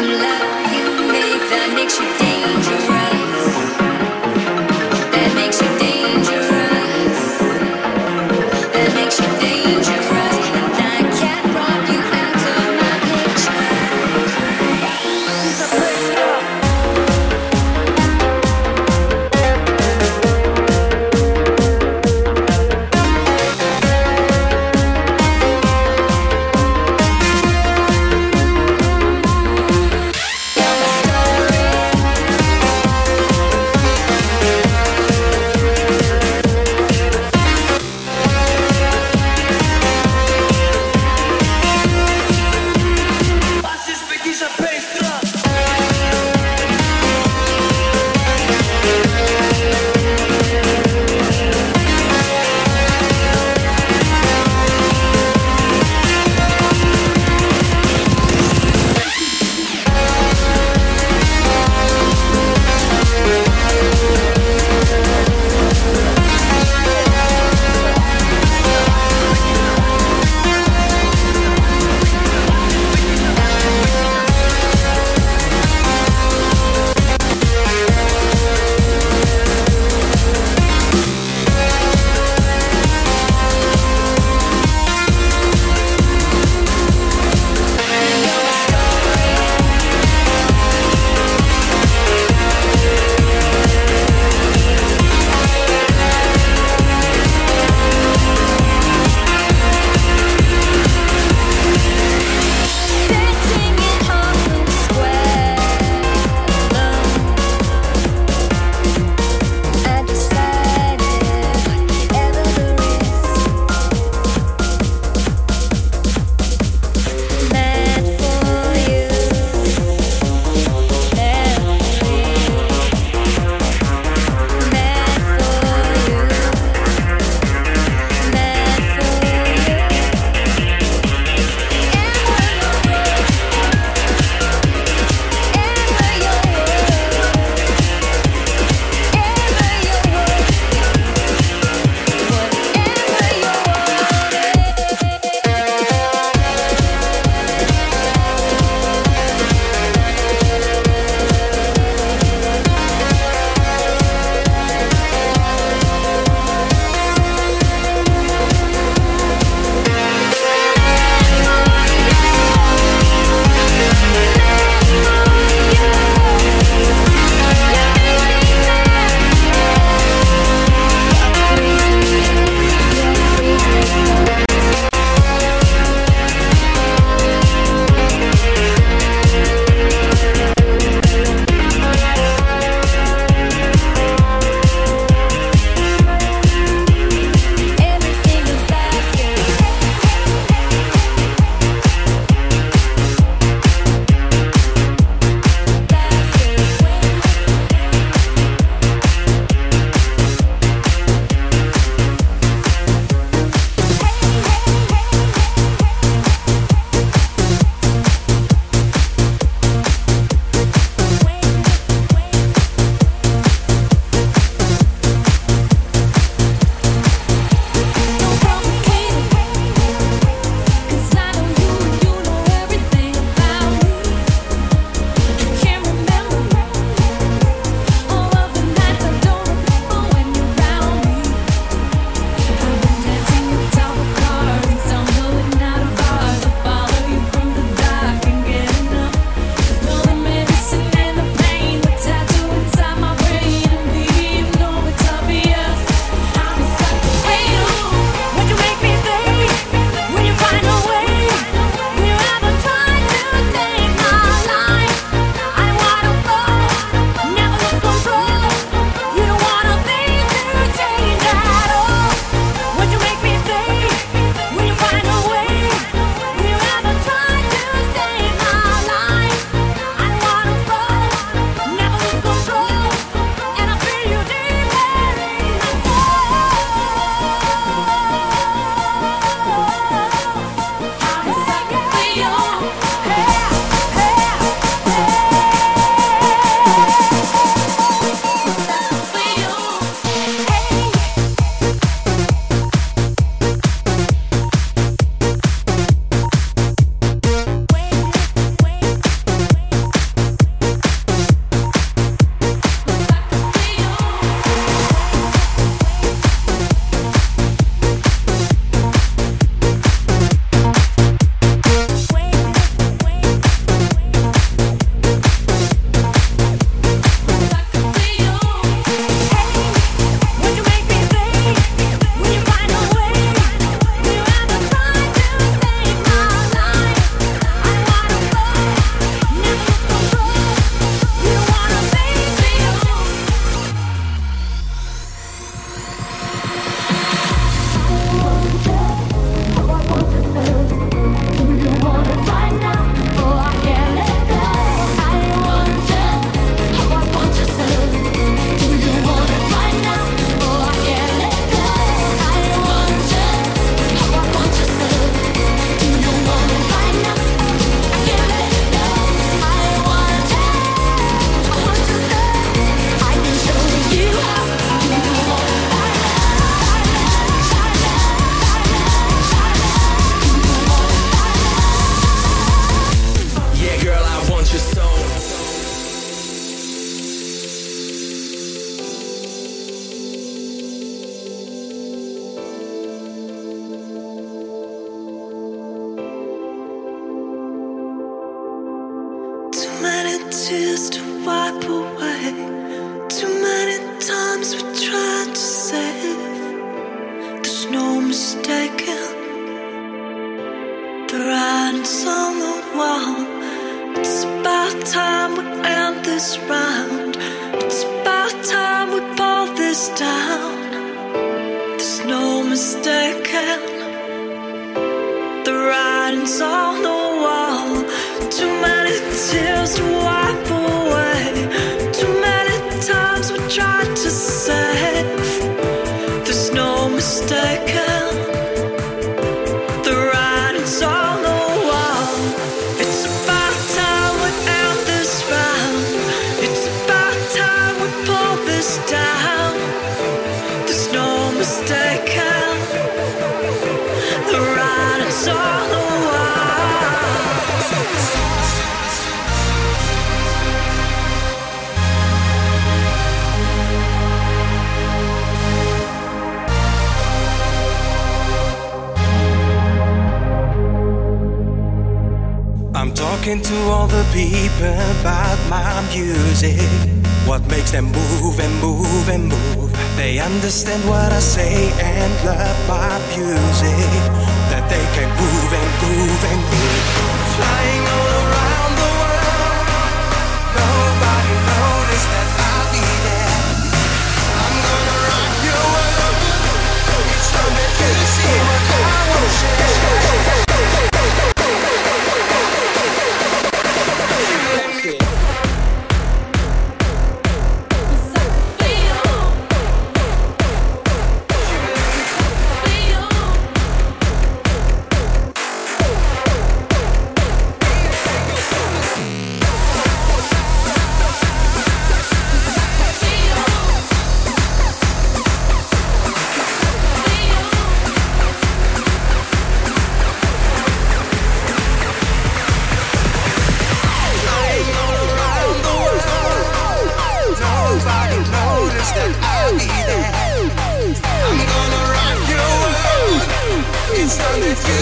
love you make that makes you dangerous. There's no mistaking the writings on the wall. It's about time we end this round. It's about time we pull this down. There's no mistaking the writings on the wall. Too many tears to wipe talking to all the people about my music. What makes them move and move and move. They understand what I say and love my music. That they can groove and groove and groove. Flying all around the world. Nobody noticed that I'll be there. I'm gonna rock your world. It's time that you see what I will share.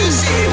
Time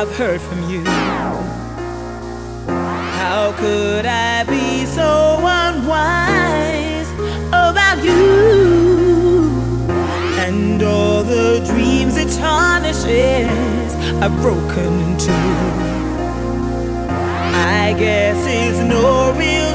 I've heard from you. How could I be so unwise about you? And all the dreams it tarnishes I've broken into. I guess it's no real